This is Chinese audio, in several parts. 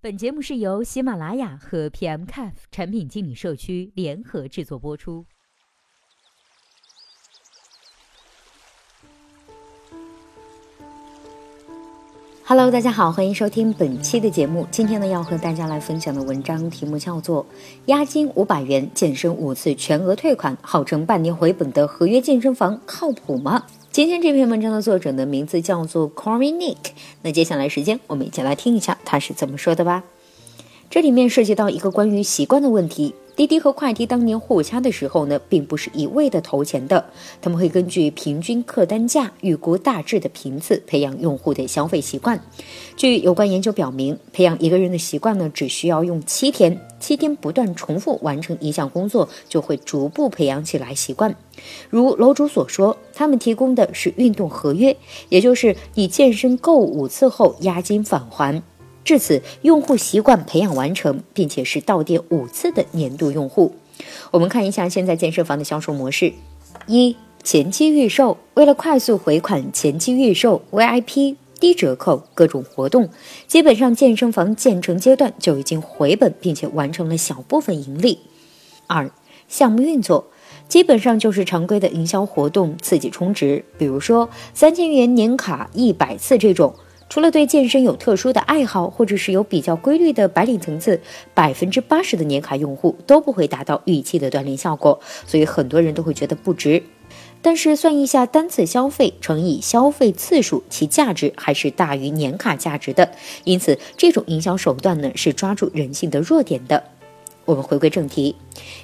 本节目是由喜马拉雅和 pm caf 产品经理社区联合制作播出。Hello，大家好，欢迎收听本期的节目。今天呢，要和大家来分享的文章题目叫做《押金五百元，健身五次全额退款，号称半年回本的合约健身房靠谱吗？今天这篇文章的作者呢，名字叫做 Corey Nick。那接下来时间，我们一起来听一下他是怎么说的吧。这里面涉及到一个关于习惯的问题。滴滴和快滴当年互掐的时候呢，并不是一味的投钱的，他们会根据平均客单价、预估大致的频次，培养用户的消费习惯。据有关研究表明，培养一个人的习惯呢，只需要用七天，七天不断重复完成一项工作，就会逐步培养起来习惯。如楼主所说，他们提供的是运动合约，也就是你健身够五次后，押金返还。至此，用户习惯培养完成，并且是到店五次的年度用户。我们看一下现在健身房的销售模式：一、前期预售，为了快速回款，前期预售 VIP 低折扣，各种活动，基本上健身房建成阶段就已经回本，并且完成了小部分盈利。二、项目运作，基本上就是常规的营销活动，刺激充值，比如说三千元年卡一百次这种。除了对健身有特殊的爱好，或者是有比较规律的白领层次，百分之八十的年卡用户都不会达到预期的锻炼效果，所以很多人都会觉得不值。但是算一下单次消费乘以消费次数，其价值还是大于年卡价值的。因此，这种营销手段呢是抓住人性的弱点的。我们回归正题，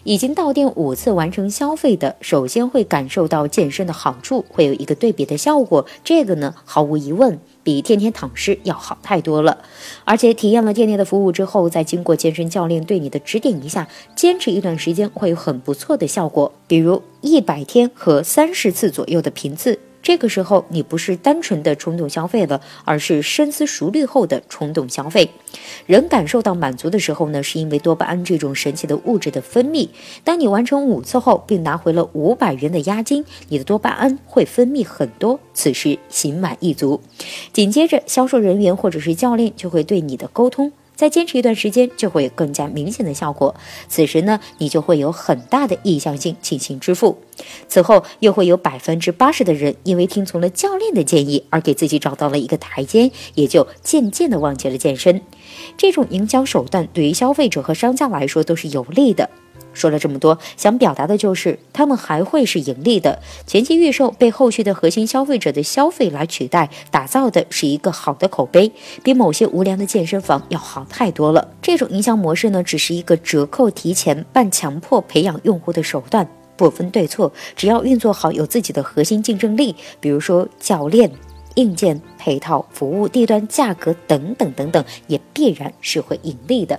已经到店五次完成消费的，首先会感受到健身的好处，会有一个对比的效果。这个呢，毫无疑问。比天天躺尸要好太多了，而且体验了店内的服务之后，再经过健身教练对你的指点一下，坚持一段时间会有很不错的效果，比如一百天和三十次左右的频次。这个时候，你不是单纯的冲动消费了，而是深思熟虑后的冲动消费。人感受到满足的时候呢，是因为多巴胺这种神奇的物质的分泌。当你完成五次后，并拿回了五百元的押金，你的多巴胺会分泌很多，此时心满意足。紧接着，销售人员或者是教练就会对你的沟通。再坚持一段时间，就会有更加明显的效果。此时呢，你就会有很大的意向性进行支付。此后，又会有百分之八十的人因为听从了教练的建议而给自己找到了一个台阶，也就渐渐的忘记了健身。这种营销手段对于消费者和商家来说都是有利的。说了这么多，想表达的就是他们还会是盈利的。前期预售被后续的核心消费者的消费来取代，打造的是一个好的口碑，比某些无良的健身房要好太多了。这种营销模式呢，只是一个折扣、提前、半强迫培养用户的手段，不分对错，只要运作好，有自己的核心竞争力，比如说教练、硬件、配套、服务、地段、价格等等等等，也必然是会盈利的。